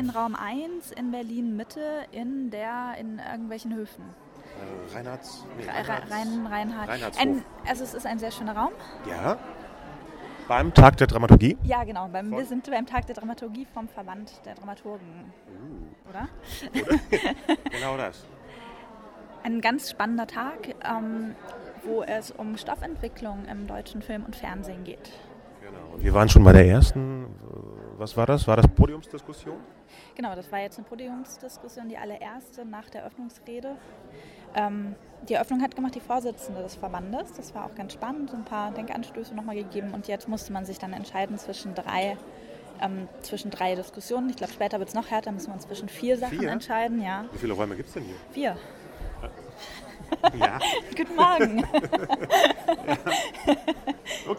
in Raum 1 in Berlin Mitte in der in irgendwelchen Höfen. Äh, Reinhards, nee, Re- Re- Rein, Reinhard. Reinhardshof. Ein, also es ist ein sehr schöner Raum. Ja. Beim Tag der Dramaturgie. Ja, genau. Beim, wir sind beim Tag der Dramaturgie vom Verband der Dramaturgen, Uh, oder? genau das. Ein ganz spannender Tag, ähm, wo es um Stoffentwicklung im deutschen Film und Fernsehen geht. Genau. Und wir waren schon bei der ersten. Was war das? War das Podiumsdiskussion? Genau, das war jetzt eine Podiumsdiskussion, die allererste nach der Eröffnungsrede. Ähm, die Eröffnung hat gemacht die Vorsitzende des Verbandes. Das war auch ganz spannend, ein paar Denkanstöße nochmal gegeben. Und jetzt musste man sich dann entscheiden zwischen drei, ähm, zwischen drei Diskussionen. Ich glaube, später wird es noch härter, müssen wir uns zwischen vier Sachen Vier? entscheiden. Ja, Wie viele Räume gibt es denn vier. hier? Ja. Guten Morgen.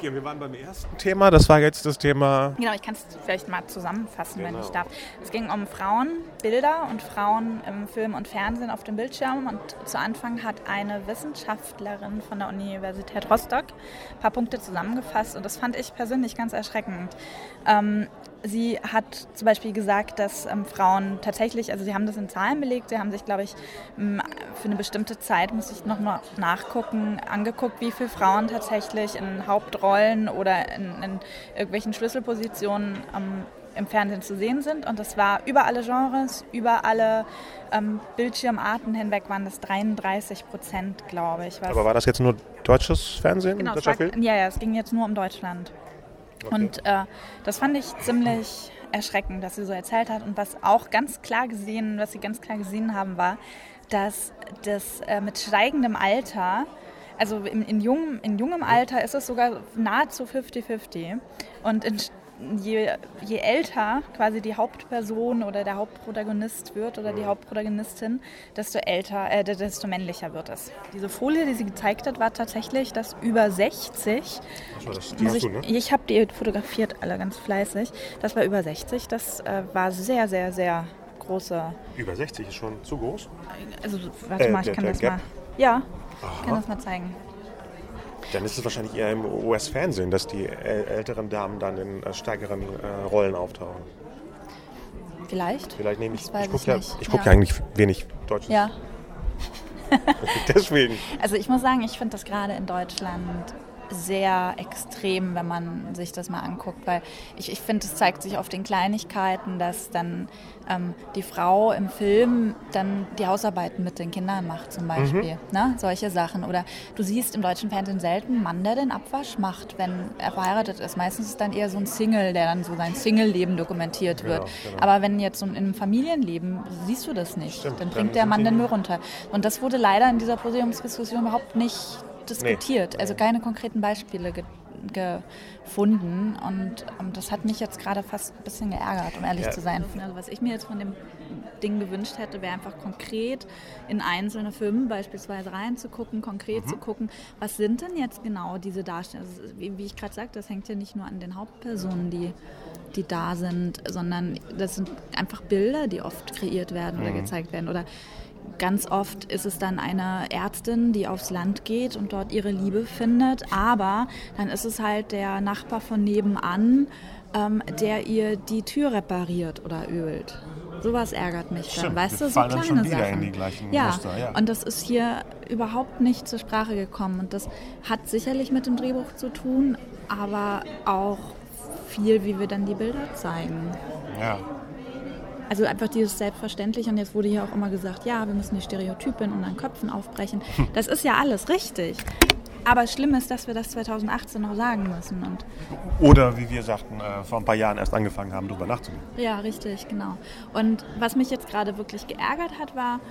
Okay, wir waren beim ersten Thema. Das war jetzt das Thema. Genau, ich kann es vielleicht mal zusammenfassen, wenn Genau. ich darf. Es ging um Frauenbilder und Frauen im Film und Fernsehen auf dem Bildschirm. Und zu Anfang hat eine Wissenschaftlerin von der Universität Rostock ein paar Punkte zusammengefasst. Und das fand ich persönlich ganz erschreckend. Ähm, sie hat zum Beispiel gesagt, dass ähm, Frauen tatsächlich, also sie haben das in Zahlen belegt, sie haben sich, glaube ich, m, für eine bestimmte Zeit, muss ich noch mal nachgucken, angeguckt, wie viele Frauen tatsächlich in Hauptrollen oder in, in irgendwelchen Schlüsselpositionen ähm, im Fernsehen zu sehen sind. Und das war über alle Genres, über alle ähm, Bildschirmarten hinweg waren das 33 Prozent, glaube ich. Aber war das jetzt nur deutsches Fernsehen? Genau, war, Film? ja, ja, es ging jetzt nur um Deutschland. Okay. Und äh, das fand ich ziemlich erschreckend, dass sie so erzählt hat. Und was auch ganz klar gesehen, was sie ganz klar gesehen haben, war, dass das äh, mit steigendem Alter, also in, in, jungem, in jungem Alter ist es sogar nahezu 50-50. Und in, je, je älter quasi die Hauptperson oder der Hauptprotagonist wird oder die Hauptprotagonistin, desto älter, äh, desto männlicher wird es. Diese Folie, die sie gezeigt hat, war tatsächlich, dass über 60 Achso, das, die ich du, ne? ich habe die fotografiert, alle ganz fleißig. Das war über 60. Das äh, war sehr, sehr, sehr große. Über 60 ist schon zu groß. Also, warte Äh, mal, ich der- kann das Gap. mal. Ja, ich kann das mal zeigen. Dann ist es wahrscheinlich eher im US-Fernsehen, dass die äl- älteren Damen dann in äh, stärkeren äh, Rollen auftauchen. Vielleicht? Vielleicht nehme ich. Ich gucke ja, ich guck Ja. ja eigentlich wenig Deutsches. Ja. Deswegen. Also ich muss sagen, ich finde das gerade in Deutschland sehr extrem, wenn man sich das mal anguckt, weil ich, ich finde, es zeigt sich auf den Kleinigkeiten, dass dann ähm, die Frau im Film dann die Hausarbeiten mit den Kindern macht zum Beispiel, ne? solche Sachen. Oder du siehst im deutschen Fernsehen selten einen Mann, der den Abwasch macht, wenn er verheiratet ist. Meistens ist dann eher so ein Single, der dann so sein Single-Leben dokumentiert wird. Genau, genau. Aber wenn jetzt so in einem Familienleben siehst du das nicht. Stimmt, dann dann bringt der sind Mann den Müll runter. Und das wurde leider in dieser Podiumsdiskussion überhaupt nicht diskutiert. Also keine konkreten Beispiele ge gefunden. Und ähm, das hat mich jetzt gerade fast ein bisschen geärgert, um ehrlich Ja. zu sein. Also was ich mir jetzt von dem Ding gewünscht hätte, wäre einfach konkret in einzelne Filme beispielsweise reinzugucken, konkret zu gucken, was sind denn jetzt genau diese Darstellungen. Also, wie, wie ich gerade sagte, das hängt ja nicht nur an den Hauptpersonen, die die da sind, sondern das sind einfach Bilder, die oft kreiert werden oder gezeigt werden. Oder Ganz oft ist es dann eine Ärztin, die aufs Land geht und dort ihre Liebe findet, aber dann ist es halt der Nachbar von nebenan, ähm, der ihr die Tür repariert oder ölt. Sowas ärgert mich dann, Stimmt, weißt du, so schon kleine wieder Sachen. in die gleichen ja, Muster, ja. und das ist hier überhaupt nicht zur Sprache gekommen und das hat sicherlich mit dem Drehbuch zu tun, aber auch viel, wie wir dann die Bilder zeigen. Ja. Also einfach dieses Selbstverständliche und jetzt wurde hier auch immer gesagt, ja, wir müssen die Stereotype in unseren Köpfen aufbrechen. Das ist ja alles richtig. Aber schlimm ist, dass wir das 2018 noch sagen müssen. Und Oder wie wir sagten, äh, vor ein paar Jahren erst angefangen haben, darüber nachzudenken. ja, richtig, genau. Und was mich jetzt gerade wirklich geärgert hat, war,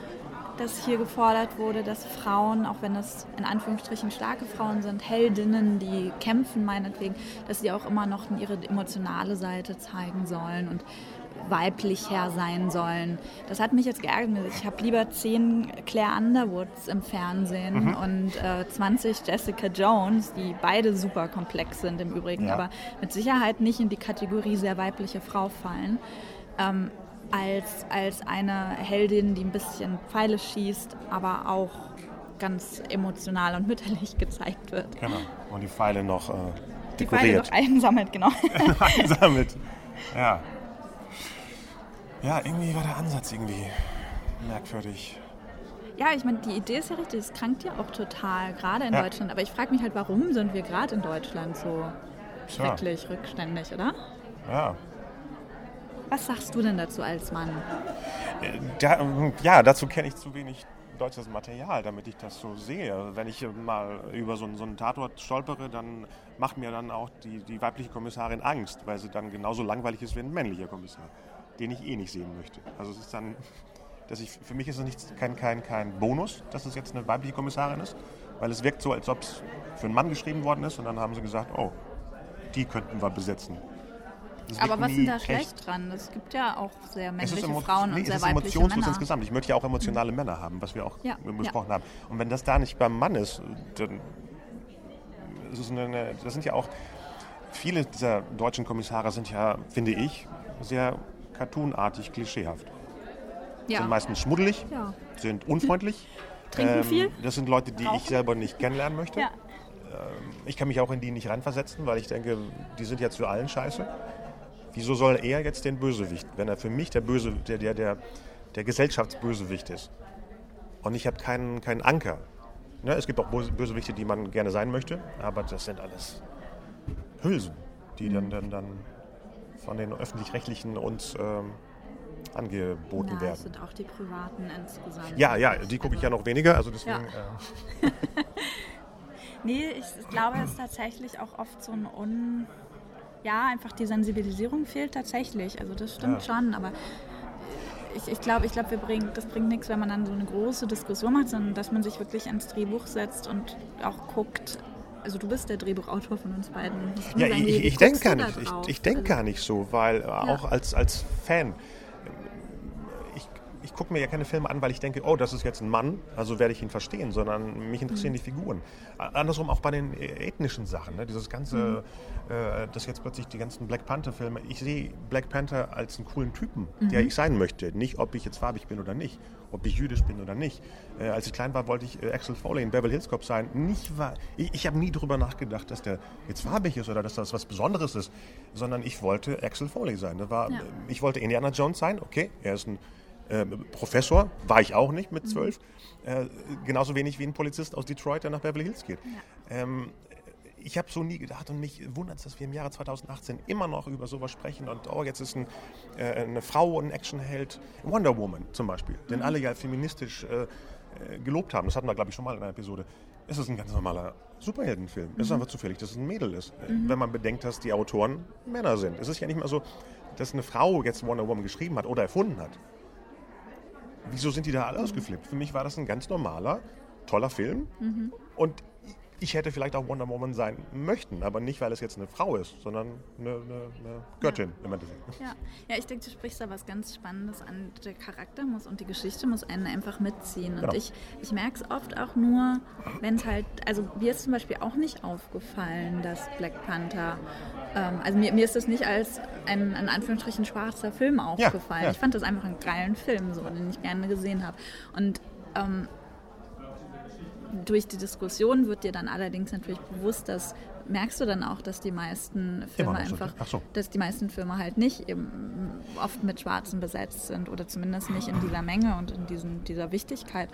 dass hier gefordert wurde, dass Frauen, auch wenn es in Anführungsstrichen starke Frauen sind, Heldinnen, die kämpfen meinetwegen, dass sie auch immer noch ihre emotionale Seite zeigen sollen und weiblicher sein sollen. Das hat mich jetzt geärgert. Ich habe lieber zehn Claire Underwoods im Fernsehen und äh, 20 Jessica Jones, die beide super komplex sind im Übrigen, Ja. aber mit Sicherheit nicht in die Kategorie sehr weibliche Frau fallen. Ähm, als, als eine Heldin, die ein bisschen Pfeile schießt, aber auch ganz emotional und mütterlich gezeigt wird. Genau. Und die Pfeile noch äh, Die Pfeile dekoriert. noch einsammelt, genau. einsammelt. Ja. Ja, irgendwie war der Ansatz irgendwie merkwürdig. Ja, ich meine, die Idee ist ja richtig, es krankt ja auch total, gerade in Ja. Deutschland. Aber ich frage mich halt, warum sind wir gerade in Deutschland so schrecklich rückständig, oder? Ja. Was sagst du denn dazu als Mann? Äh, Da, ähm, ja, dazu kenne ich zu wenig deutsches Material, damit ich das so sehe. Wenn ich mal über so einen, so einen Tatort stolpere, dann macht mir dann auch die, die weibliche Kommissarin Angst, weil sie dann genauso langweilig ist wie ein männlicher Kommissar, den ich eh nicht sehen möchte. Also es ist dann, dass ich, für mich ist es nicht, kein, kein, kein Bonus, dass es jetzt eine weibliche Kommissarin ist, weil es wirkt so, als ob es für einen Mann geschrieben worden ist und dann haben sie gesagt, oh, die könnten wir besetzen. Aber was ist denn da echt. schlecht dran? Es gibt ja auch sehr männliche Frauen nee, und es sehr ist weibliche emotionslos Männer. insgesamt. Ich möchte ja auch emotionale Männer haben, was wir auch Ja, besprochen ja. haben. Und wenn das da nicht beim Mann ist, dann ist es eine, das sind ja auch viele dieser deutschen Kommissare sind ja, finde ich, sehr cartoonartig, klischeehaft. Ja. Sind meistens schmuddelig, Ja. sind unfreundlich. Trinken viel? Das sind Leute, die ich Rauchen? selber nicht kennenlernen möchte. Ja. Ich kann mich auch in die nicht reinversetzen, weil ich denke, die sind jetzt für allen scheiße. Wieso soll er jetzt den Bösewicht, wenn er für mich der Böse, der, der, der, der Gesellschaftsbösewicht ist? Und ich habe keinen, keinen Anker. Ne, es gibt auch Böse- Bösewichte, die man gerne sein möchte, aber das sind alles Hülsen, die dann, dann, dann von den öffentlich-rechtlichen uns ähm, angeboten Na, werden. sind auch die privaten insgesamt. Ja, ja, die gucke ich ja noch weniger, also deswegen. Ja. Äh, Nee, ich, ich glaube, es ist tatsächlich auch oft so ein Un... Ja, einfach die Sensibilisierung fehlt tatsächlich. Also das stimmt Ja. schon, aber ich, ich glaube, ich glaub, wir bringen, das bringt nichts, wenn man dann so eine große Diskussion macht, sondern dass man sich wirklich ans Drehbuch setzt und auch guckt. Also du bist der Drehbuchautor von uns beiden. Ja, ich, ich, denke gar nicht. Ich, ich denke Also- gar nicht so, weil äh, auch als, als Fan, ich, gucke mir ja keine Filme an, weil ich denke, oh, das ist jetzt ein Mann, also werde ich ihn verstehen, sondern mich interessieren die Figuren. Andersrum auch bei den äh, ethnischen Sachen, ne? dieses ganze, äh, das jetzt plötzlich die ganzen Black Panther-Filme. Ich sehe Black Panther als einen coolen Typen, der ich sein möchte. Nicht, ob ich jetzt farbig bin oder nicht, ob ich jüdisch bin oder nicht. Äh, als ich klein war, wollte ich äh, Axel Foley in Beverly Hills Cop sein. Nicht. Ich, ich habe nie darüber nachgedacht, dass der jetzt farbig ist oder dass das was Besonderes ist, sondern ich wollte Axel Foley sein. War, Ja. Ich wollte Indiana Jones sein, okay, er ist ein äh, Professor, war ich auch nicht mit zwölf. Äh, genauso wenig wie ein Polizist aus Detroit, der nach Beverly Hills geht. Ähm, ich habe so nie gedacht und mich wundert es, dass wir im Jahre 2018 immer noch über sowas sprechen und oh, jetzt ist ein, äh, eine Frau ein Actionheld, Wonder Woman zum Beispiel, den alle ja feministisch äh, äh, gelobt haben. Das hatten wir, glaube ich, schon mal in einer Episode. Es ist ein ganz normaler Superheldenfilm. Es ist einfach zufällig, dass es ein Mädel ist, äh, wenn man bedenkt, dass die Autoren Männer sind. Es ist ja nicht mal so, dass eine Frau jetzt Wonder Woman geschrieben hat oder erfunden hat. Wieso sind die da alle ausgeflippt? Für mich war das ein ganz normaler, toller Film. Und ich hätte vielleicht auch Wonder Woman sein möchten, aber nicht, weil es jetzt eine Frau ist, sondern eine, eine, eine Göttin im Endeffekt. Ja. ja, ich denke, du sprichst da was ganz Spannendes an. Der Charakter muss und die Geschichte muss einen einfach mitziehen. Und Genau. ich, ich merke es oft auch nur, wenn es halt, also mir ist zum Beispiel auch nicht aufgefallen, dass Black Panther, ähm, also mir, mir ist das nicht als ein, in Anführungsstrichen, schwarzer Film aufgefallen. ja. Ich fand das einfach einen geilen Film, so, den ich gerne gesehen habe. Und ähm, durch die Diskussion wird dir dann allerdings natürlich bewusst, dass merkst du dann auch, dass die meisten Filme so, einfach, ach so. dass die meisten Filme halt nicht eben oft mit Schwarzen besetzt sind oder zumindest nicht in dieser Menge und in diesen, dieser Wichtigkeit.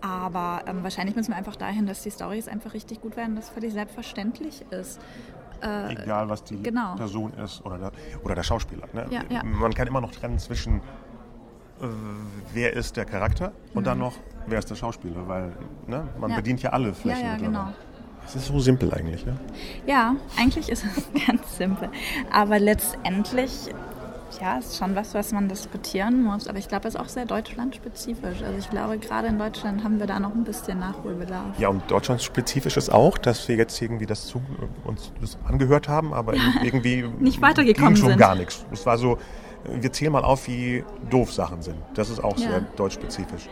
Aber ähm, wahrscheinlich müssen wir einfach dahin, dass die Storys einfach richtig gut werden, dass es völlig selbstverständlich ist. Egal, was die genau. Person ist oder der, oder der Schauspieler. Ne? Ja, ja. Man kann immer noch trennen zwischen, äh, wer ist der Charakter und dann noch, wer ist der Schauspieler, weil ne, man Mhm. Ja. bedient ja alle Flächen. Ja, ja, genau. Es ist so simpel eigentlich. Ne? Ja, eigentlich ist es ganz simpel. Aber letztendlich, ja, ist schon was, was man diskutieren muss. Aber ich glaube, es ist auch sehr deutschlandspezifisch. Also ich glaube, gerade in Deutschland haben wir da noch ein bisschen Nachholbedarf. Ja, und deutschlandspezifisch ist auch, dass wir jetzt irgendwie das zu, uns das angehört haben, aber irgendwie Nicht weitergekommen ging schon sind. gar nichts. Es war so, wir zählen mal auf, wie doof Sachen sind. Das ist auch Ja. sehr deutschspezifisch.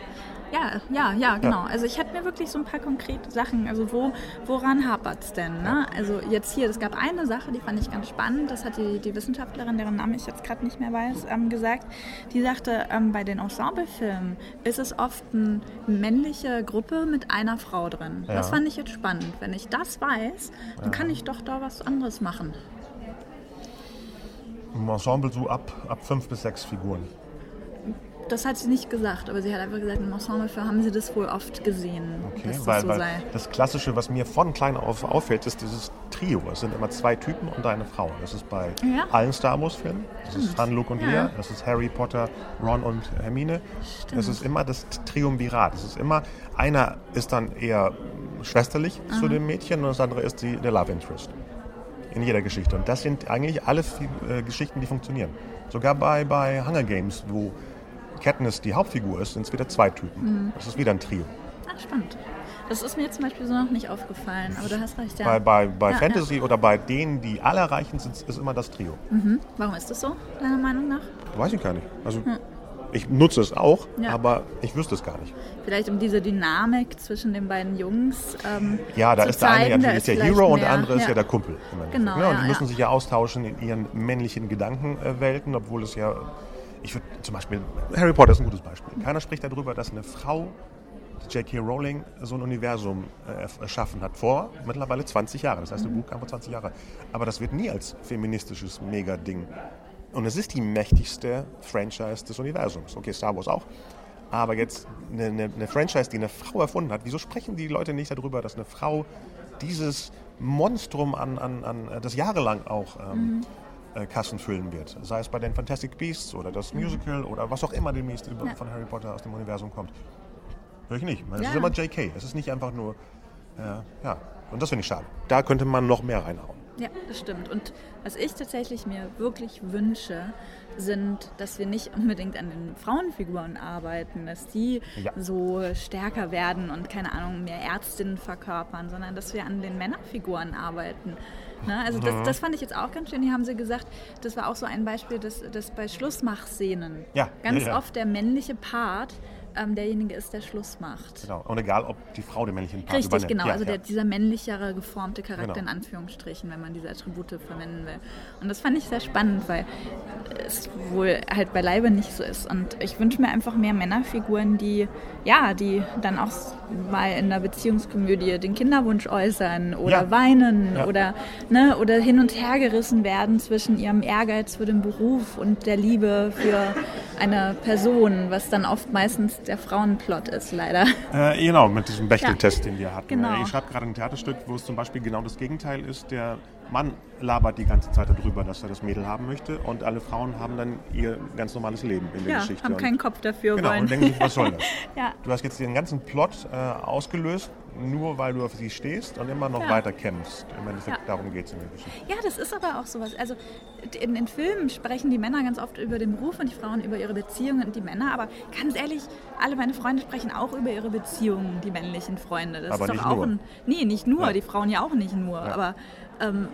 Ja, ja, ja, genau. Also ich hätte mir wirklich so ein paar konkrete Sachen, also wo, woran hapert es denn? Ne? Also jetzt hier, es gab eine Sache, die fand ich ganz spannend, das hat die, die Wissenschaftlerin, deren Namen ich jetzt gerade nicht mehr weiß, ähm, gesagt. Die sagte, ähm, bei den Ensemblefilmen ist es oft eine männliche Gruppe mit einer Frau drin. Das Ja. fand ich jetzt spannend. Wenn ich das weiß, dann kann ich doch da was anderes machen. Im Ensemble so ab, ab fünf bis sechs Figuren. Das hat sie nicht gesagt, aber sie hat einfach gesagt, im Ensemble haben sie das wohl oft gesehen. Okay, weil, das, so weil das Klassische, was mir von klein auf auffällt, ist dieses Trio. Es sind immer zwei Typen und eine Frau. Das ist bei ja. allen Star Wars-Filmen. Das ist Han, Luke und ja. Leia. Das ist Harry Potter, Ron und Hermine. Stimmt. Das ist immer das Triumvirat. Das ist immer, einer ist dann eher schwesterlich Aha. zu dem Mädchen und das andere ist die, der Love Interest. In jeder Geschichte. Und das sind eigentlich alle äh, Geschichten, die funktionieren. Sogar bei, bei Hunger Games, wo Katniss die Hauptfigur ist, sind es wieder zwei Typen. Mhm. Das ist wieder ein Trio. Ach, spannend. Das ist mir zum Beispiel so noch nicht aufgefallen, aber du hast recht, ja. Bei, bei, bei ja, Fantasy ja. oder bei denen, die alle erreichen, sind, ist immer das Trio. Mhm. Warum ist das so, deiner Meinung nach? Weiß ich gar nicht. Also, hm. Ich nutze es auch, ja. aber ich wüsste es gar nicht. Vielleicht um diese Dynamik zwischen den beiden Jungs ähm, Ja, da ist der eine ist der Hero mehr, und der andere ist ja der Kumpel. Genau, ja, und die müssen sich ja austauschen in ihren männlichen Gedankenwelten, obwohl es ja ich würde zum Beispiel, Harry Potter ist ein gutes Beispiel. Keiner spricht darüber, dass eine Frau, J.K. Rowling, so ein Universum äh, erschaffen hat vor mittlerweile 20 Jahren. Das heißt, ein Buch kam vor 20 Jahren. Aber das wird nie als feministisches Mega-Ding. Und es ist die mächtigste Franchise des Universums. Okay, Star Wars auch. Aber jetzt eine, eine, eine Franchise, die eine Frau erfunden hat, wieso sprechen die Leute nicht darüber, dass eine Frau dieses Monstrum an, an, an das jahrelang auch ähm, mhm äh, Kassen füllen wird. Sei es bei den Fantastic Beasts oder das mhm. Musical oder was auch immer demnächst ja. von Harry Potter aus dem Universum kommt. Hör ich nicht. Es ja. ist immer JK. Es ist nicht einfach nur. Äh, ja, und das finde ich schade. Da könnte man noch mehr reinhauen. Ja, das stimmt. Und was ich tatsächlich mir wirklich wünsche, sind, dass wir nicht unbedingt an den Frauenfiguren arbeiten, dass die ja. so stärker werden und keine Ahnung, mehr Ärztinnen verkörpern, sondern dass wir an den Männerfiguren arbeiten. Ne? Also das, mhm. das, fand ich jetzt auch ganz schön. Hier haben sie gesagt, das war auch so ein Beispiel, dass, dass bei Schlussmachszenen ja. ganz ja, oft der männliche Part ähm, derjenige ist, der Schluss macht. Genau. Und egal, ob die Frau den männlichen Part Richtig, übernimmt. genau. Ja, also der, dieser männlichere, geformte Charakter genau. in Anführungsstrichen, wenn man diese Attribute verwenden will. Und das fand ich sehr spannend, weil es wohl halt beileibe nicht so ist. Und ich wünsche mir einfach mehr Männerfiguren, die, ja, die dann auch mal in der Beziehungskomödie den Kinderwunsch äußern oder ja. weinen ja. oder ne, oder hin und her gerissen werden zwischen ihrem Ehrgeiz für den Beruf und der Liebe für eine Person, was dann oft meistens der Frauenplot ist, leider. Äh, genau, mit diesem Bechteltest, ja. den wir hatten. Genau. Ich schreibe gerade ein Theaterstück, wo es zum Beispiel genau das Gegenteil ist. Der Mann labert die ganze Zeit darüber, dass er das Mädel haben möchte und alle Frauen haben dann ihr ganz normales Leben in der ja, Geschichte. haben keinen Kopf dafür. Genau, wollen. und denken sich, was soll das? ja. Du hast jetzt den ganzen Plot äh, ausgelöst, nur weil du auf sie stehst und immer noch ja. weiter kämpfst. Im Endeffekt ja. darum geht es in der Geschichte. Ja, das ist aber auch sowas. Also in den Filmen sprechen die Männer ganz oft über den Beruf und die Frauen über ihre Beziehungen und die Männer. Aber ganz ehrlich, alle meine Freunde sprechen auch über ihre Beziehungen, die männlichen Freunde. Das aber ist doch auch nur. ein. Nee, nicht nur, die Frauen ja auch nicht nur. Aber ähm,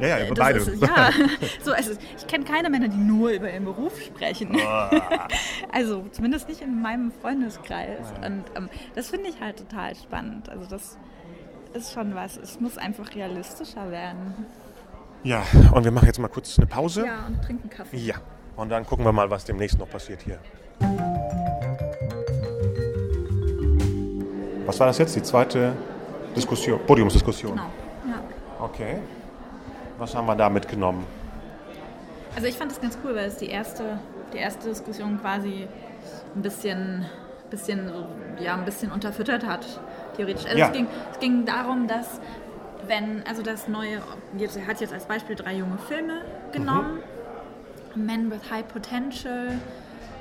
ja, ja, über beide. Ist, ja, so, also ich kenne keine Männer, die nur über ihren Beruf sprechen. Oh. also zumindest nicht in meinem Freundeskreis. Ja. Und ähm, das finde ich halt total spannend. Also das ist schon was. Es muss einfach realistischer werden. Ja, und wir machen jetzt mal kurz eine Pause. Ja, und trinken Kaffee. Ja, und dann gucken wir mal, was demnächst noch passiert hier. Was war das jetzt? Die zweite Diskussion, Podiumsdiskussion? Genau, ja. Okay. Was haben wir da mitgenommen? Also ich fand das ganz cool, weil es die erste, die erste Diskussion quasi ein bisschen, bisschen, ja, ein bisschen unterfüttert hat, theoretisch. Also ja. es, ging, es ging darum, dass wenn, also das neue, jetzt, er hat jetzt als Beispiel drei junge Filme genommen. Mhm. Men with High Potential,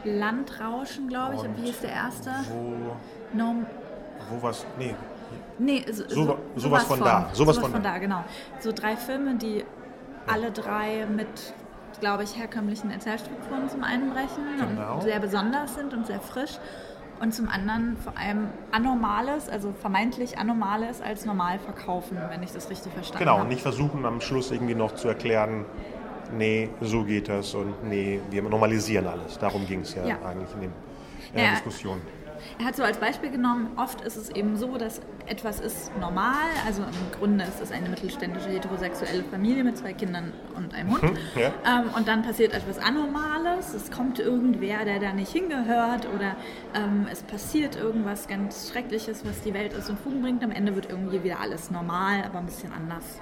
Landrauschen, glaube ich. Und, und wie hieß der erste? Wo, no, wo was? Nee, Nee, so, so, sowas, sowas von, von, da. Sowas, sowas von, von da. da, genau. So drei Filme, die alle drei mit, glaube ich, herkömmlichen Erzählstrukturen zum einen brechen genau. und sehr besonders sind und sehr frisch. Und zum anderen vor allem Anormales, also vermeintlich Anormales als normal verkaufen, wenn ich das richtig verstanden genau, habe. Genau, und nicht versuchen am Schluss irgendwie noch zu erklären, nee, so geht das und nee, wir normalisieren alles. Darum ging es ja, ja, eigentlich in der ja, Diskussion. Er hat so als Beispiel genommen, oft ist es eben so, dass etwas ist normal, also im Grunde ist es eine mittelständische heterosexuelle Familie mit zwei Kindern und einem Hund. Mhm, ja. Ähm, und dann passiert etwas Anormales, es kommt irgendwer, der da nicht hingehört oder ähm, es passiert irgendwas ganz Schreckliches, was die Welt aus den Fugen bringt. Am Ende wird irgendwie wieder alles normal, aber ein bisschen anders.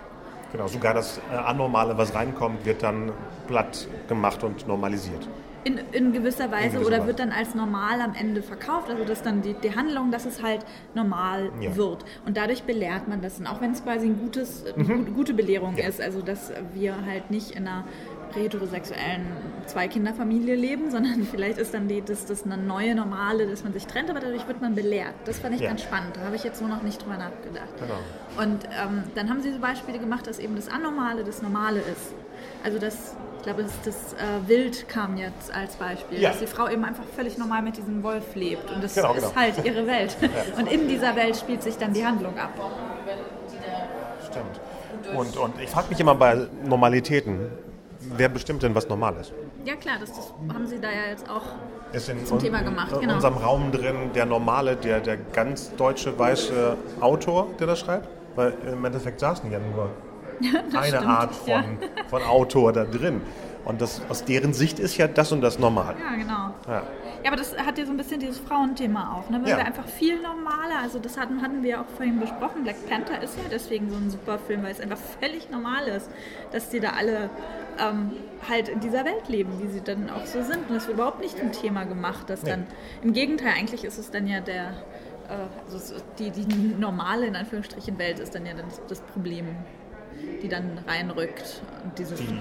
Genau, sogar das äh, Anormale, was reinkommt, wird dann platt gemacht und normalisiert. In, in, gewisser Weise In gewisser oder Weise. wird dann als normal am Ende verkauft, also dass dann die, die Handlung, dass es halt normal Ja. wird. Und dadurch belehrt man das. Und auch wenn es quasi ein gutes, eine gu- gute Belehrung Mhm. Ja. ist, also dass wir halt nicht in einer heterosexuellen Zwei-Kinder-Familie leben, sondern vielleicht ist dann die, das, das eine neue Normale, dass man sich trennt, aber dadurch wird man belehrt. Das fand ich Ja. ganz spannend. Da habe ich jetzt so noch nicht drüber nachgedacht. Genau. Und ähm, dann haben sie so Beispiele gemacht, dass eben das Anormale das Normale ist. Also das, ich glaube, das, das äh, Wild kam jetzt als Beispiel, Ja. dass die Frau eben einfach völlig normal mit diesem Wolf lebt. Und das Genau, ist genau. halt ihre Welt. Und in dieser Welt spielt sich dann die Handlung ab. Stimmt. Und, und ich frage mich immer bei Normalitäten, wer bestimmt denn, was normal ist? Ja klar, das, das haben sie da ja jetzt auch. Ist in, Zum Thema gemacht, in genau. unserem Raum drin der normale, der, der ganz deutsche weiße Autor, der das schreibt? Weil im Endeffekt saßen ja nur eine stimmt, Art von, ja. von Autor da drin. Und das, aus deren Sicht ist ja das und das normal. Ja, genau. Ja. Ja, aber das hat ja so ein bisschen dieses Frauenthema auch, ne? Weil Ja. wir einfach viel normaler, also das hatten, hatten wir auch vorhin besprochen, Black Panther ist ja deswegen so ein super Film, weil es einfach völlig normal ist, dass die da alle ähm, halt in dieser Welt leben, wie sie dann auch so sind. Und das wird überhaupt nicht zum Thema gemacht, dass Nee. dann, im Gegenteil, eigentlich ist es dann ja der, äh, also die, die normale, in Anführungsstrichen, Welt ist dann ja dann das, das Problem, die dann reinrückt. Und dieses, Die, die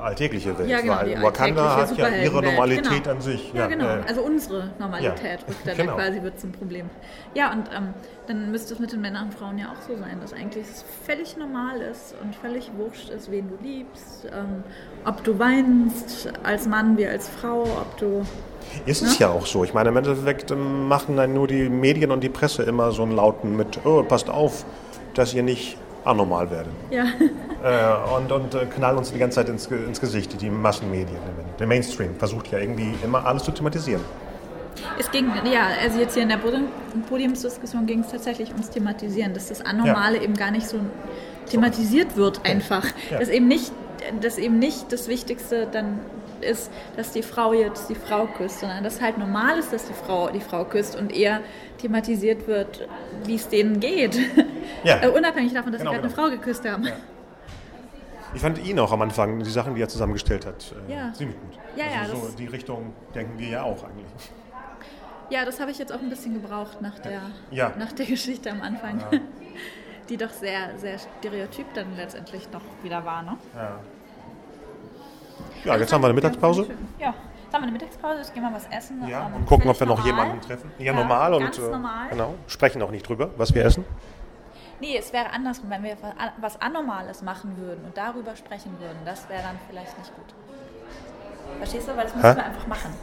alltägliche Welt. ja, genau, weil die Wakanda hat ja ihre Normalität genau. an sich. Ja, genau. äh, Also unsere Normalität Ja, rückt dann genau. quasi wird zum Problem. Ja, und ähm, dann müsste es mit den Männern und Frauen ja auch so sein, dass eigentlich es völlig normal ist und völlig wurscht ist, wen du liebst, ähm, ob du weinst als Mann wie als Frau, ob du Ist es ja auch so. Ich meine, im Endeffekt ähm, machen dann nur die Medien und die Presse immer so einen Lauten mit, oh, passt auf, dass ihr nicht anormal werdet. ja, Äh, und und äh, knallen uns die ganze Zeit ins, ins Gesicht, die Massenmedien. Der Mainstream versucht ja irgendwie immer alles zu thematisieren. es ging, ja, also jetzt hier in der Podium- Podiumsdiskussion ging es tatsächlich ums Thematisieren, dass das Anormale eben gar nicht so thematisiert wird einfach. Ja. Dass eben nicht, dass eben nicht das Wichtigste dann ist, dass die Frau jetzt die Frau küsst, sondern dass halt normal ist, dass die Frau die Frau küsst und eher thematisiert wird, wie es denen geht. Ja. Äh, Unabhängig davon, dass Genau, sie gerade genau. eine Frau geküsst haben. Ich fand ihn auch am Anfang, die Sachen, die er zusammengestellt hat, äh, Ja. ziemlich gut. Ja, ja, also so das- die Richtung denken wir ja auch eigentlich. Ja, das habe ich jetzt auch ein bisschen gebraucht nach der, Ja. nach der Geschichte am Anfang. Die doch sehr, sehr stereotyp dann letztendlich noch wieder war, ne? Ja, jetzt haben wir eine Mittagspause. Ja, jetzt haben wir eine Mittagspause, jetzt gehen wir was essen. Ja, ähm, und gucken, ob wir noch normal. jemanden treffen. Ja, normal und äh, normal. genau, sprechen auch nicht drüber, was wir essen. Nee, es wäre andersrum, wenn wir was Anormales machen würden und darüber sprechen würden. Das wäre dann vielleicht nicht gut. Verstehst du? Weil das müssen Hä? wir einfach machen.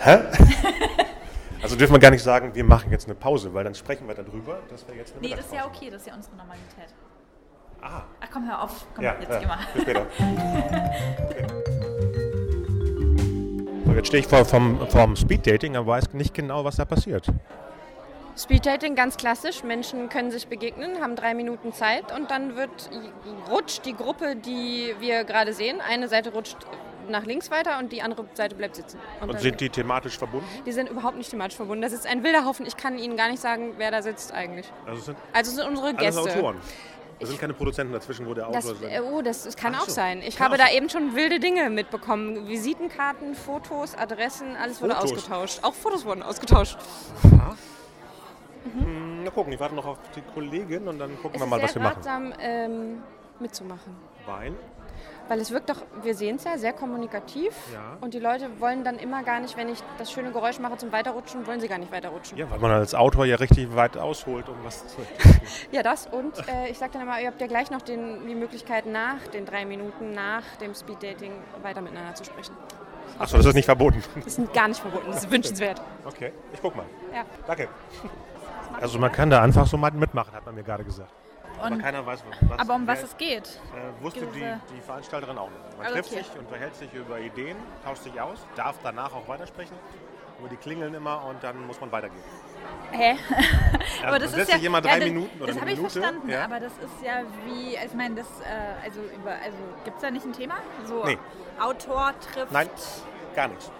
Hä? also dürfen wir gar nicht sagen, wir machen jetzt eine Pause, weil dann sprechen wir darüber, dass wir jetzt eine Nee, das ist ja okay, das ist ja unsere Normalität. Ah, Ach komm, hör auf. Komm, ja, jetzt ja. geh mal. bis später. Okay. So, jetzt stehe ich vor vom, vom Speeddating und weiß nicht genau, was da passiert. Speeddating ganz klassisch. Menschen können sich begegnen, haben drei Minuten Zeit und dann wird rutscht die Gruppe, die wir gerade sehen. Eine Seite rutscht nach links weiter und die andere Seite bleibt sitzen. Und dann- sind die thematisch verbunden? die sind überhaupt nicht thematisch verbunden. Das ist ein wilder Haufen. Ich kann Ihnen gar nicht sagen, wer da sitzt eigentlich. Also es sind Also sind unsere alles Gäste. Autoren. Da sind keine Produzenten dazwischen, wo der Autor äh, oh, das, das kann Ach auch so. sein. Ich Kann habe da sein. eben schon wilde Dinge mitbekommen. Visitenkarten, Fotos, Adressen, alles wurde Fotos? ausgetauscht. Auch Fotos wurden ausgetauscht. Hm, Na gucken, ich warte noch auf die Kollegin und dann gucken Es wir mal, was wir machen. ratsam, ähm, mitzumachen. Weil? Weil es wirkt doch, wir sehen es ja, sehr kommunikativ. Ja. Und die Leute wollen dann immer gar nicht, wenn ich das schöne Geräusch mache zum Weiterrutschen, wollen sie gar nicht weiterrutschen. Ja, weil man als Autor ja richtig weit ausholt, um was zu. Ja, das. Und äh, ich sage dann immer, ihr habt ja gleich noch den, die Möglichkeit, nach den drei Minuten, nach dem Speeddating weiter miteinander zu sprechen. Achso, das ist nicht verboten. Das ist gar nicht verboten, das ist wünschenswert. Okay, ich guck mal. Ja. Danke. Also man kann da einfach so mal mitmachen, hat man mir gerade gesagt. Aber Und, keiner weiß, was. aber um was es geht. Äh, wusste die, die Veranstalterin auch nicht. Man Ah, trifft okay. sich, unterhält sich über Ideen, tauscht sich aus, darf danach auch weitersprechen. Aber die klingeln immer und dann muss man weitergehen. Hä? Also aber das ist ja, sich immer drei ja, das, Minuten oder das habe ich verstanden, ja. aber das ist ja wie, ich meine, das, äh, also, über, also gibt es da nicht ein Thema? So Nee. Autor trifft. Nein, gar nichts.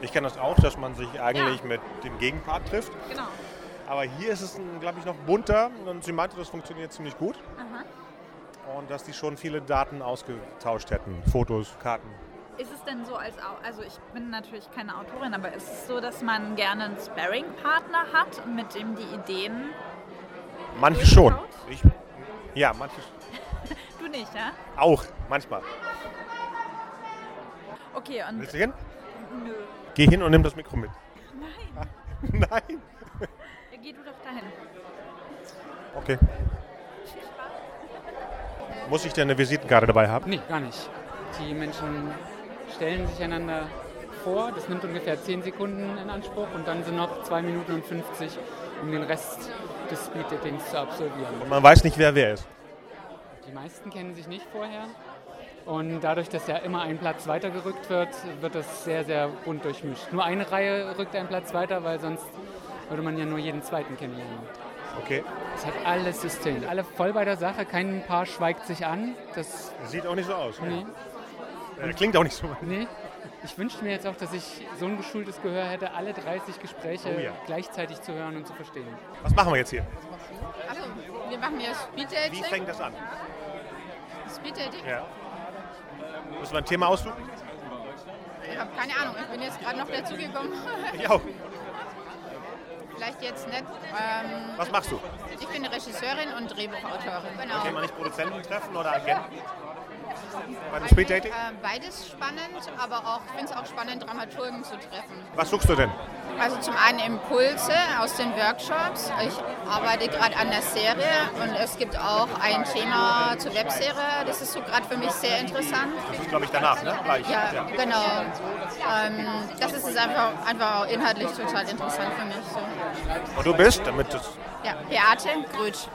Ich kenne das auch, dass man sich eigentlich Ja. mit dem Gegenpart trifft. Genau. Aber hier ist es, glaube ich, noch bunter und sie meinte, das funktioniert ziemlich gut. Aha. Und dass die schon viele Daten ausgetauscht hätten, Fotos, Karten. Ist es denn so als also ich bin natürlich keine Autorin, aber ist es so, dass man gerne einen Sparring-Partner hat, mit dem die Ideen Manche schon. Ich, ja, manche du nicht, ja? auch, manchmal. Okay, und Willst du hin? nö. Geh hin und nimm das Mikro mit. Nein, Nein. Geh du doch dahin. Okay. Muss ich denn eine Visitenkarte dabei haben? Nee, gar nicht. Die Menschen stellen sich einander vor, das nimmt ungefähr 10 Sekunden in Anspruch und dann sind noch 2 Minuten und 50, um den Rest des Speed-Datings zu absolvieren. Und man weiß nicht, wer wer ist. Die meisten kennen sich nicht vorher und dadurch, dass ja immer ein Platz weitergerückt wird, wird das sehr, sehr bunt durchmischt. Nur eine Reihe rückt einen Platz weiter, weil sonst würde man ja nur jeden zweiten kennenlernen. Okay. Es hat alles System, alle voll bei der Sache, kein Paar schweigt sich an. Das, Sieht auch nicht so aus. nee, Äh, klingt auch nicht so. Nee, ich wünschte mir jetzt auch, dass ich so ein geschultes Gehör hätte, alle 30 Gespräche Oh ja. gleichzeitig zu hören und zu verstehen. Was machen wir jetzt hier? Also, wir machen Wie Speeddating. fängt das an? Speeddating? Ja. Müssen wir ein Thema aussuchen? Ich habe keine Ahnung, ich bin jetzt gerade noch dazugekommen. Ich auch. Vielleicht jetzt nicht. Ähm, Was machst du? ich bin Regisseurin und Drehbuchautorin. Genau. Kann man nicht Produzenten treffen oder Agenten? Bei dem Speeddating? Äh, beides spannend, aber auch, ich finde es auch spannend, Dramaturgen zu treffen. Was suchst du denn? Also zum einen Impulse aus den Workshops. Ich arbeite gerade an der Serie und es gibt auch ein Thema zur Webserie. Das ist so gerade für mich sehr interessant. Das ist, glaube ich, danach, ne? Gleich. Ja, genau. Ähm, das ist einfach, einfach auch inhaltlich total interessant für mich. So. Und du bist, damit das. Ja, Beate Grötsch.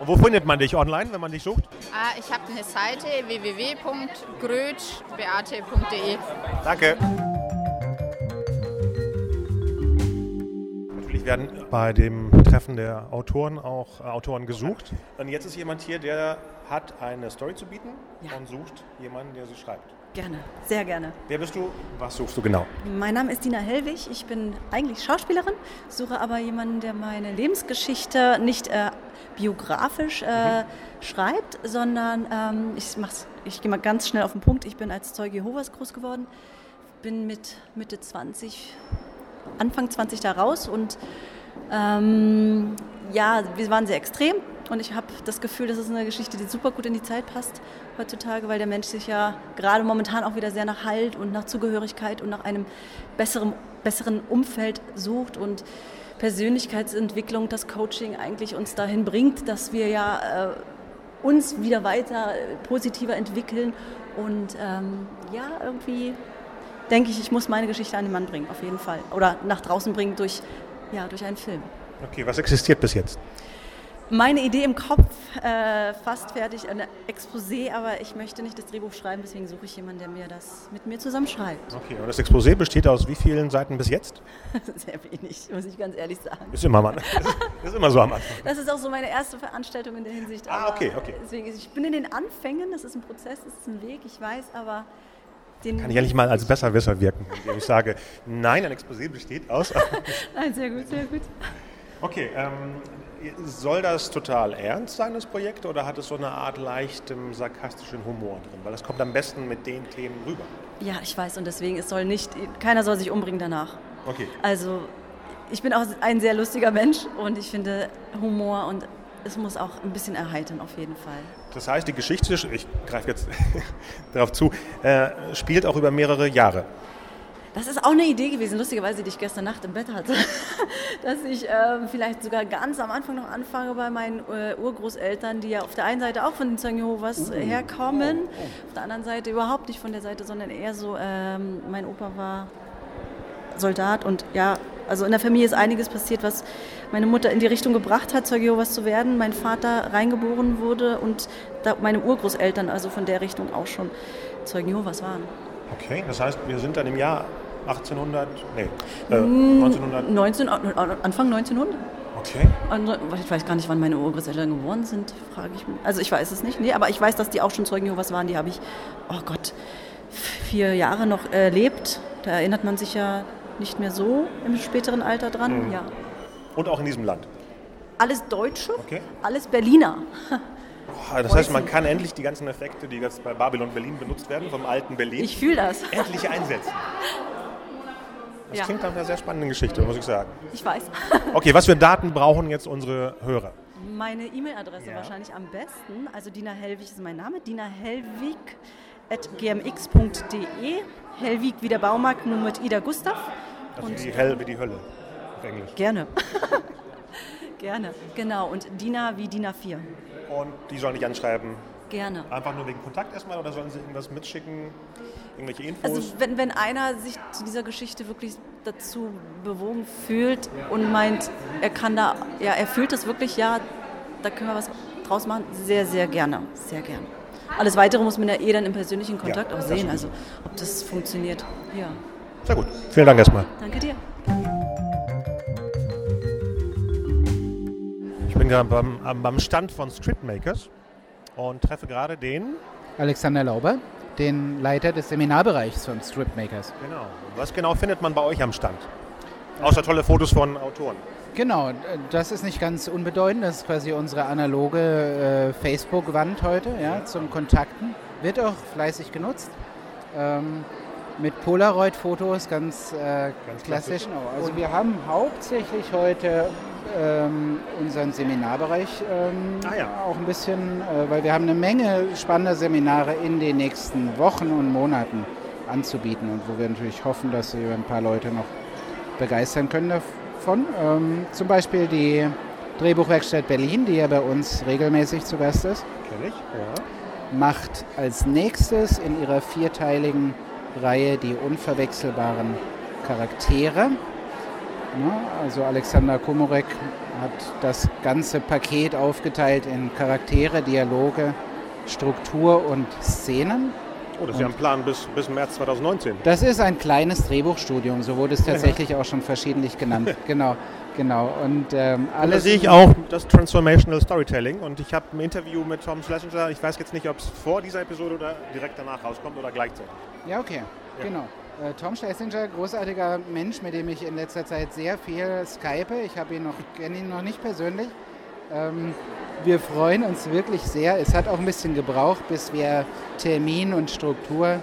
Und wo findet man dich online, wenn man dich sucht? Ah, ich habe eine Seite www.grötschbeate.de. Danke. Natürlich werden bei dem Treffen der Autoren auch äh, Autoren gesucht. Und jetzt ist jemand hier, der hat eine Story zu bieten Ja. und sucht jemanden, der sie schreibt. Gerne, sehr gerne. Wer bist du? Was suchst du genau? Mein Name ist Dina Hellwig. Ich bin eigentlich Schauspielerin, suche aber jemanden, der meine Lebensgeschichte nicht äh, biografisch äh, schreibt, sondern ähm, ich, mach's, ich gehe mal ganz schnell auf den Punkt. Ich bin als Zeuge Jehovas groß geworden, bin mit Mitte 20, Anfang 20 da raus und ähm, ja, wir waren sehr extrem und ich habe das Gefühl, das ist eine Geschichte, die super gut in die Zeit passt heutzutage, weil der Mensch sich ja gerade momentan auch wieder sehr nach Halt und nach Zugehörigkeit und nach einem besseren, besseren Umfeld sucht und Persönlichkeitsentwicklung, das Coaching eigentlich uns dahin bringt, dass wir ja äh, uns wieder weiter positiver entwickeln und ähm, ja, irgendwie denke ich, ich muss meine Geschichte an den Mann bringen, auf jeden Fall. Oder nach draußen bringen durch, ja, durch einen Film. Okay, was existiert bis jetzt? Meine Idee im Kopf, äh, fast fertig, ein Exposé, aber ich möchte nicht das Drehbuch schreiben, deswegen suche ich jemanden, der mir das mit mir zusammen schreibt. Okay, und das Exposé besteht aus wie vielen Seiten bis jetzt? Sehr wenig, muss ich ganz ehrlich sagen. Ist immer, mal, ist immer so am Anfang. Das ist auch so meine erste Veranstaltung in der Hinsicht. Ah, okay, okay. Deswegen, ich bin in den Anfängen, das ist ein Prozess, das ist ein Weg, ich weiß, aber den... Kann ich ja nicht mal als Besserwisser wirken, indem ich sage, nein, ein Exposé besteht aus. Nein, sehr gut, sehr gut. Okay, ähm, soll das total ernst sein, das Projekt, oder hat es so eine Art leichtem sarkastischen Humor drin? Weil das kommt am besten mit den Themen rüber. Ja, ich weiß und deswegen, es soll nicht, keiner soll sich umbringen danach. Okay. Also ich bin auch ein sehr lustiger Mensch und ich finde Humor und es muss auch ein bisschen erheitern auf jeden Fall. Das heißt, die Geschichte, ich greife jetzt darauf zu, äh, spielt auch über mehrere Jahre. Das ist auch eine Idee gewesen, lustigerweise, die ich gestern Nacht im Bett hatte, dass ich ähm, vielleicht sogar ganz am Anfang noch anfange bei meinen äh, Urgroßeltern, die ja auf der einen Seite auch von den Zeugen Jehovas äh, herkommen, auf der anderen Seite überhaupt nicht von der Seite, sondern eher so, ähm, mein Opa war Soldat und ja, also in der Familie ist einiges passiert, was meine Mutter in die Richtung gebracht hat, Zeuge Jehovas zu werden. Mein Vater reingeboren wurde und meine Urgroßeltern also von der Richtung auch schon Zeugen Jehovas waren. Okay, das heißt, wir sind dann im Jahr 1800, nee, äh, 1900. 19, Anfang 1900. Okay. Also, Ich weiß gar nicht, wann meine Urgroßeltern geboren sind, frage ich mich. Also ich weiß es nicht, nee, aber ich weiß, dass die auch schon Zeugen Jehovas waren. Die habe ich, oh Gott, vier Jahre noch erlebt. Da erinnert man sich ja nicht mehr so im späteren Alter dran. Mhm. Ja. Und auch in diesem Land. Alles Deutsche, Okay. alles Berliner. Boah, das heißt, man kann endlich die ganzen Effekte, die jetzt bei Babylon Berlin benutzt werden, vom alten Berlin, Ich fühle das. endlich einsetzen. Das Ja. klingt nach einer sehr spannenden Geschichte, muss ich sagen. Ich weiß. Okay, was für Daten brauchen jetzt unsere Hörer? Meine E-Mail-Adresse Ja. wahrscheinlich am besten. Also Dina Hellwig ist mein Name. Dina Hellwig at gmx.de. Hellwig wie der Baumarkt, nur mit Ida Gustav. Also Und- wie, hell, wie die Hölle auf Englisch. Gerne. Gerne. Genau. Und Dina wie Dina 4. Und die sollen dich anschreiben, Gerne. einfach nur wegen Kontakt erstmal oder sollen sie irgendwas mitschicken? Irgendwelche Infos? Also wenn, wenn einer sich zu dieser Geschichte wirklich dazu bewogen fühlt und meint, er kann da, ja, er fühlt das wirklich, ja, da können wir was draus machen, sehr, sehr gerne, sehr gerne. Alles Weitere muss man ja eh dann im persönlichen Kontakt auch das sehen, also ob das funktioniert. Ja, Sehr gut. Vielen Dank erstmal. danke dir. Ich bin gerade beim, am- beim Stand von Scriptmakers und treffe gerade den. Alexander Lauber, den Leiter des Seminarbereichs von Stripmakers. Genau. Was genau findet man bei euch am Stand? Außer tolle Fotos von Autoren. Genau, das ist nicht ganz unbedeutend. Das ist quasi unsere analoge äh, Facebook-Wand heute ja, zum Kontakten. Wird auch fleißig genutzt. Ähm, mit Polaroid-Fotos, ganz, äh, Ganz klassisch. klassisch. Genau. Also wir haben hauptsächlich heute ähm, unseren Seminarbereich ähm, Ah ja. auch ein bisschen, äh, weil wir haben eine Menge spannender Seminare in den nächsten Wochen und Monaten anzubieten und wo wir natürlich hoffen, dass wir ein paar Leute noch begeistern können davon. Ähm, zum Beispiel die Drehbuchwerkstatt Berlin, die ja bei uns regelmäßig zu Gast ist, Kenn ich? Ja. macht als nächstes in ihrer vierteiligen Reihe die unverwechselbaren Charaktere. Ne, also Alexander Komorek hat das ganze Paket aufgeteilt in Charaktere, Dialoge, Struktur und Szenen. Oh, das ist ja ein Plan bis, bis März 2019. Das ist ein kleines Drehbuchstudium, so wurde es tatsächlich auch schon verschiedentlich genannt. Genau, genau. Und ähm, Da alles sehe ich auch das Transformational Storytelling und ich habe ein Interview mit Tom Schlesinger. Ich weiß jetzt nicht, ob es vor dieser Episode oder direkt danach rauskommt oder gleichzeitig. Ja, okay, genau. Äh, Tom Schlesinger, großartiger Mensch, mit dem ich in letzter Zeit sehr viel skype. Ich habe ihn noch, kenne ihn noch nicht persönlich. Ähm, wir freuen uns wirklich sehr. Es hat auch ein bisschen gebraucht, bis wir Termin und Struktur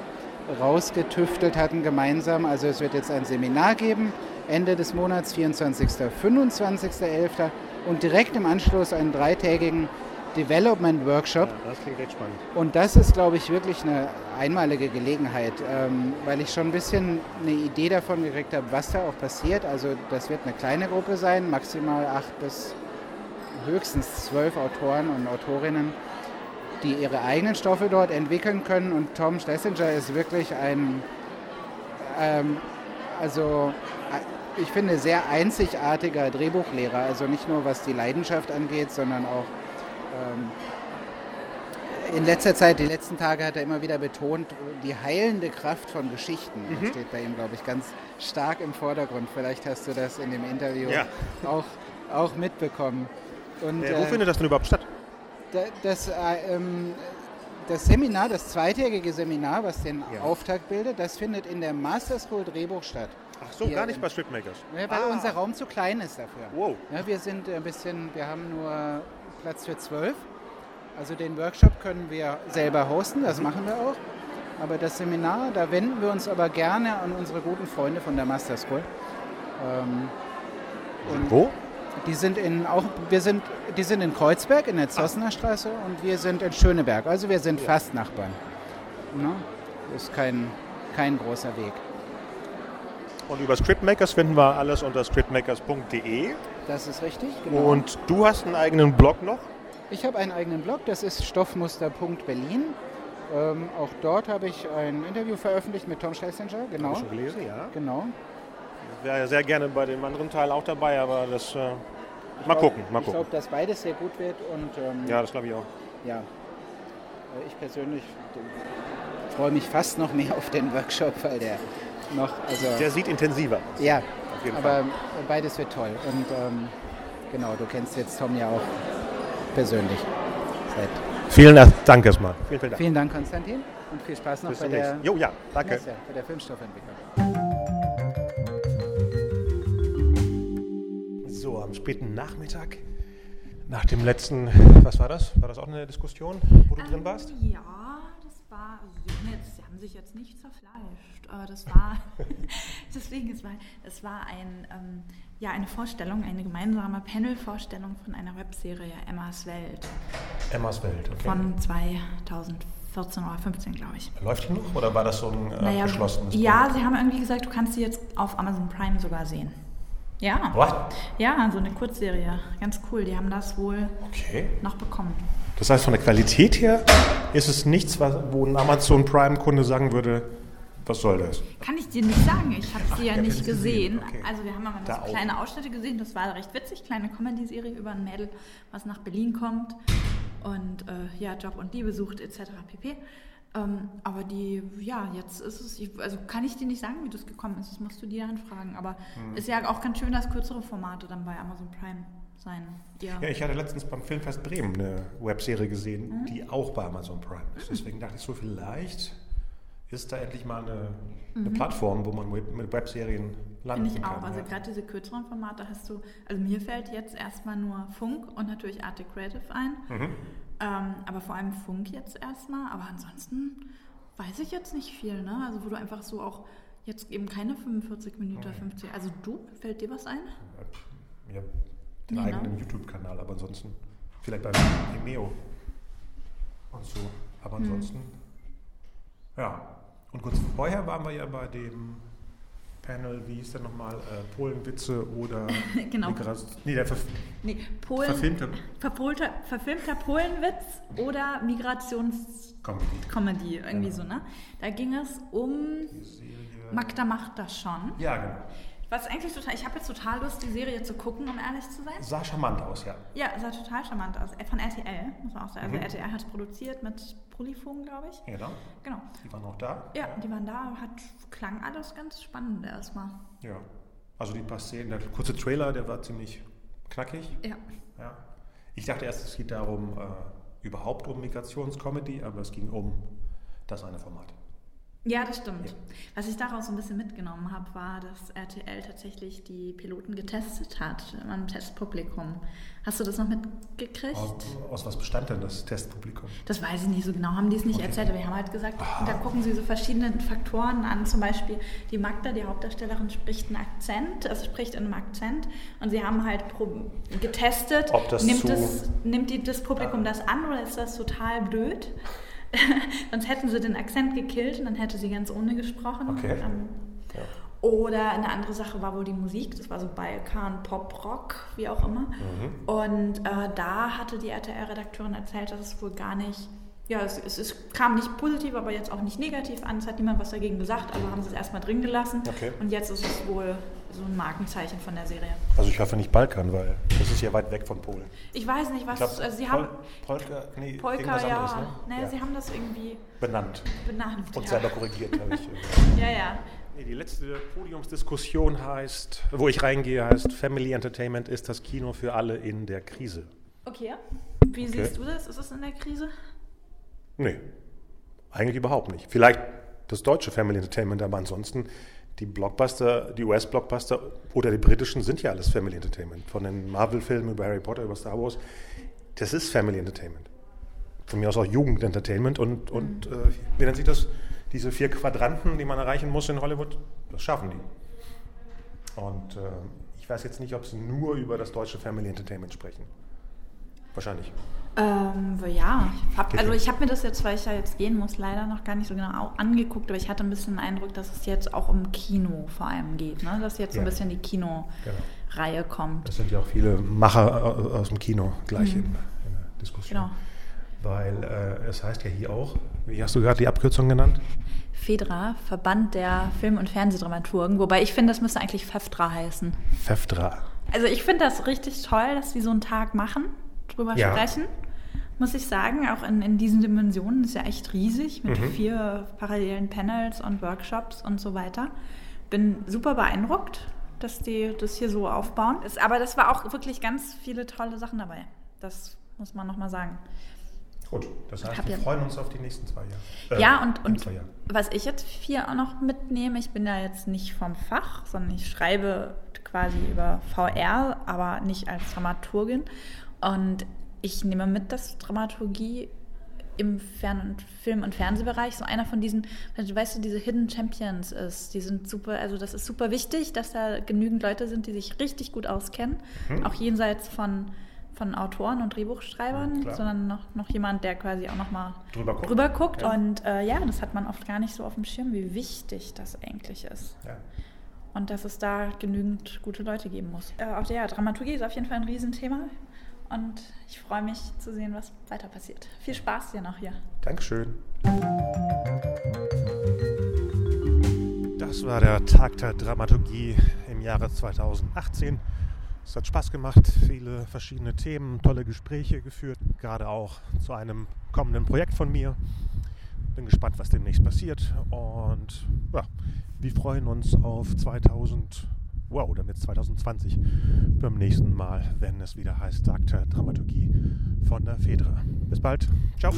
rausgetüftelt hatten gemeinsam. Also es wird jetzt ein Seminar geben, Ende des Monats, 24. 25.11. und direkt im Anschluss einen dreitägigen Development Workshop. Das klingt echt spannend. Und das ist, glaube ich, wirklich eine einmalige Gelegenheit, ähm, weil ich schon ein bisschen eine Idee davon gekriegt habe, was da auch passiert. Also das wird eine kleine Gruppe sein, maximal acht bis höchstens zwölf Autoren und Autorinnen, die ihre eigenen Stoffe dort entwickeln können. Und Tom Schlesinger ist wirklich ein, ähm, also äh, ich finde, sehr einzigartiger Drehbuchlehrer. Also nicht nur was die Leidenschaft angeht, sondern auch in letzter Zeit, die letzten Tage hat er immer wieder betont, die heilende Kraft von Geschichten Das steht bei ihm, glaube ich, ganz stark im Vordergrund. Vielleicht hast du das in dem Interview Ja. auch, auch mitbekommen. Und, Äh, wo äh, findet das denn überhaupt statt? da- das, äh, ähm, das Seminar, das zweitägige Seminar, was den Ja. Auftakt bildet, das findet in der Master School Drehbuch statt. Ach so, gar nicht bei Stripmakers. Ja, weil Ah. unser Raum zu klein ist dafür. Wow. Ja, wir sind ein bisschen, wir haben nur Platz für zwölf. Also den Workshop können wir selber hosten, das machen wir auch. Aber das Seminar, da wenden wir uns aber gerne an unsere guten Freunde von der Master School. Ähm, Wo? die sind in auch wir sind die sind in Kreuzberg in der Zossener Straße und wir sind in Schöneberg. Also wir sind fast Nachbarn. Ne? Ist kein, kein großer Weg. Und über Scriptmakers finden wir alles unter scriptmakers.de. Das ist richtig. Genau. Und du hast einen eigenen Blog noch? Ich habe einen eigenen Blog, das ist stoffmuster.berlin. Ähm, auch dort habe ich ein Interview veröffentlicht mit Tom Schlesinger. Genau. Hab ich schon gelesen, ja. Genau. Ich wäre ja sehr gerne bei dem anderen Teil auch dabei, aber das. Äh, mal gucken, mal Ich gucken. glaube, dass beides sehr gut wird und ähm, Ja, das glaube ich auch. ja. Äh, Ich persönlich freue mich fast noch mehr auf den Workshop, weil der noch, also Der sieht intensiver aus. ja, jeden aber Fall. äh, beides wird toll und ähm, genau, du kennst jetzt Tom ja auch persönlich. Seit. Vielen Dank erstmal. Vielen, vielen Dank. Vielen Dank, Konstantin, und viel Spaß noch Bis bei der, Jo, ja, danke. Messe, bei der Filmstoffentwicklung. So, am späten Nachmittag nach dem letzten, was war das? War das auch eine Diskussion, wo du drin warst? Ja, haben, sich jetzt nicht zerfleischt, aber das war, deswegen, es war, es war ein, ähm, ja, eine Vorstellung, eine gemeinsame Panel-Vorstellung von einer Webserie Emmas Welt Emmas Welt, okay. von 2014 oder 15, glaube ich. Läuft die noch oder war das so ein äh, Naja, geschlossenes ja, Projekt? sie haben irgendwie gesagt, du kannst sie jetzt auf Amazon Prime sogar sehen. Ja. What? Ja, so eine Kurzserie. Ganz cool. Die haben das wohl Okay. noch bekommen. Das heißt, von der Qualität her ist es nichts, was, wo ein Amazon Prime-Kunde sagen würde, was soll das? Kann ich dir nicht sagen. Ich habe sie ja habt nicht gesehen, gesehen. okay. Also wir haben aber Da so kleine Ausschnitte gesehen. Das war recht witzig. Kleine Comedy-Serie über ein Mädel, was nach Berlin kommt und äh, ja, Job und Liebe sucht etc. pp. Ähm, aber die, ja, jetzt ist es, ich, also kann ich dir nicht sagen, wie das gekommen ist. Das musst du dir dann fragen. Aber Hm. ist ja auch ganz schön, dass kürzere Formate dann bei Amazon Prime sein. Ja. Ja, ich hatte letztens beim Filmfest Bremen eine Webserie gesehen, Mhm. die auch bei Amazon Prime ist. Deswegen dachte ich so, vielleicht ist da endlich mal eine, eine Plattform, wo man mit Webserien landen Mhm. Finde ich kann. auch. Also ja. gerade diese kürzeren Formate hast du, also mir fällt jetzt erstmal nur Funk und natürlich Arte Creative ein. Mhm. Ähm, aber vor allem Funk jetzt erstmal. Aber ansonsten weiß ich jetzt nicht viel, ne? Also wo du einfach so auch jetzt eben keine 45 Minuten, 50. Also du, fällt dir was ein? Ja, den ne? eigenen YouTube-Kanal, aber ansonsten vielleicht bei Vimeo und so. Aber Hm. ansonsten, ja. Und kurz vorher waren wir ja bei dem Panel, wie hieß der nochmal, äh, Polenwitze oder Genau. Migras- nee, der Verf Nee, Polen. verfilmte Verpolter, verfilmter Polenwitz oder Migrationscomedy, Comedy. irgendwie Genau. so, ne? Da ging es um. Magda macht das schon. Ja, genau. Was eigentlich total, ich habe jetzt total Lust, die Serie zu gucken, um ehrlich zu sein. Sah charmant aus, ja. Ja, sah total charmant aus. Von RTL, muss man auch sagen. Also Mhm. RTL hat es produziert mit Polyphon, glaube ich. Genau. Genau. Die waren auch da. Ja, die waren da, hat, klang alles ganz spannend erstmal. Ja. Also die paar Szenen, der kurze Trailer, der war ziemlich knackig. Ja. Ja. Ich dachte erst, es geht darum, äh, überhaupt um Migrationscomedy, aber es ging um das eine Format. Ja, das stimmt. Ja. Was ich daraus so ein bisschen mitgenommen habe, war, dass RTL tatsächlich die Piloten getestet hat im Testpublikum. Hast du das noch mitgekriegt? Aus, aus was bestand denn das Testpublikum? Das weiß ich nicht so genau, haben die es nicht erzählt, aber wir haben halt gesagt, da gucken sie so verschiedene Faktoren an. Zum Beispiel die Magda, die Hauptdarstellerin, spricht einen Akzent, also spricht in einem Akzent und sie haben halt getestet, Ob das nimmt, nimmt die, das Publikum das an oder ist das total blöd? Sonst hätten sie den Akzent gekillt und dann hätte sie ganz ohne gesprochen. Okay. Ähm, Ja. oder eine andere Sache war wohl die Musik, das war so Balkan, Pop, Rock, wie auch immer. Mhm. Und äh, da hatte die RTL-Redakteurin erzählt, dass es wohl gar nicht, ja, es, es, es kam nicht positiv, aber jetzt auch nicht negativ an. Es hat niemand was dagegen gesagt, also haben sie es erstmal drin gelassen. Okay. Und jetzt ist es wohl so ein Markenzeichen von der Serie. Also ich hoffe nicht Balkan, weil das ist ja weit weg von Polen. Ich weiß nicht, was, Ich glaube, also sie haben, Polka, nee, Polka, ja, anderes, ne? naja, ja. sie haben das irgendwie benannt benannt. und ja. selber korrigiert, habe ich. ja, ja. Nee, die letzte Podiumsdiskussion heißt, wo ich reingehe, heißt Family Entertainment ist das Kino für alle in der Krise. Okay. Wie Okay. siehst du das? Ist es in der Krise? Nee, eigentlich überhaupt nicht. Vielleicht das deutsche Family Entertainment, aber ansonsten die Blockbuster, die US-Blockbuster oder die britischen sind ja alles Family Entertainment. Von den Marvel-Filmen über Harry Potter, über Star Wars. Das ist Family Entertainment. Von mir aus auch Jugendentertainment und, und äh, wie nennt sich das? Diese vier Quadranten, die man erreichen muss in Hollywood, das schaffen die. Und äh, ich weiß jetzt nicht, ob sie nur über das deutsche Family Entertainment sprechen. Wahrscheinlich. Ähm, ja, ich hab, also ich habe mir das jetzt, weil ich ja jetzt gehen muss, leider noch gar nicht so genau au- angeguckt, aber ich hatte ein bisschen den Eindruck, dass es jetzt auch um Kino vor allem geht, ne? dass jetzt so ein Ja. bisschen die Kino-Reihe kommt. Das sind ja auch viele Macher äh, aus dem Kino gleich in, in der Diskussion. Genau. Weil äh, es heißt ja hier auch, wie hast du gerade die Abkürzung genannt? FEDRA, Verband der Film- und Fernsehdramaturgen, wobei ich finde, das müsste eigentlich FEFDRA heißen. FEFDRA. Also ich finde das richtig toll, dass sie so einen Tag machen, drüber Ja. sprechen. Muss ich sagen, auch in, in diesen Dimensionen ist ja echt riesig mit Mhm. vier parallelen Panels und Workshops und so weiter. Bin super beeindruckt, dass die das hier so aufbauen. Ist, aber das war auch wirklich ganz viele tolle Sachen dabei. Das muss man nochmal sagen. Gut, das heißt, wir freuen uns auf die nächsten zwei Jahre. Äh, ja, und, und was ich jetzt hier auch noch mitnehme, ich bin ja jetzt nicht vom Fach, sondern ich schreibe quasi über VR, aber nicht als Dramaturgin. Und ich nehme mit, dass Dramaturgie im Fern- und Film- und Fernsehbereich so einer von diesen, weißt du, diese Hidden Champions ist. Die sind super, also das ist super wichtig, dass da genügend Leute sind, die sich richtig gut auskennen, mhm. auch jenseits von, von Autoren und Drehbuchschreibern, ja, sondern noch, noch jemand, der quasi auch nochmal drüber guckt. Drüber guckt. Ja. Und äh, ja, das hat man oft gar nicht so auf dem Schirm, wie wichtig das eigentlich ist. Ja. Und dass es da genügend gute Leute geben muss. Äh, auch ja, Dramaturgie ist auf jeden Fall ein Riesenthema. Und ich freue mich zu sehen, was weiter passiert. Viel Spaß dir noch hier. Dankeschön. Das war der Tag der Dramaturgie im Jahre 2018. Es hat Spaß gemacht, viele verschiedene Themen, tolle Gespräche geführt, gerade auch zu einem kommenden Projekt von mir. Bin gespannt, was demnächst passiert und ja, wir freuen uns auf 2020 wow, dann jetzt 2020 beim nächsten Mal, wenn es wieder heißt, sagte Dramaturgie von der Fedra. Bis bald. Ciao.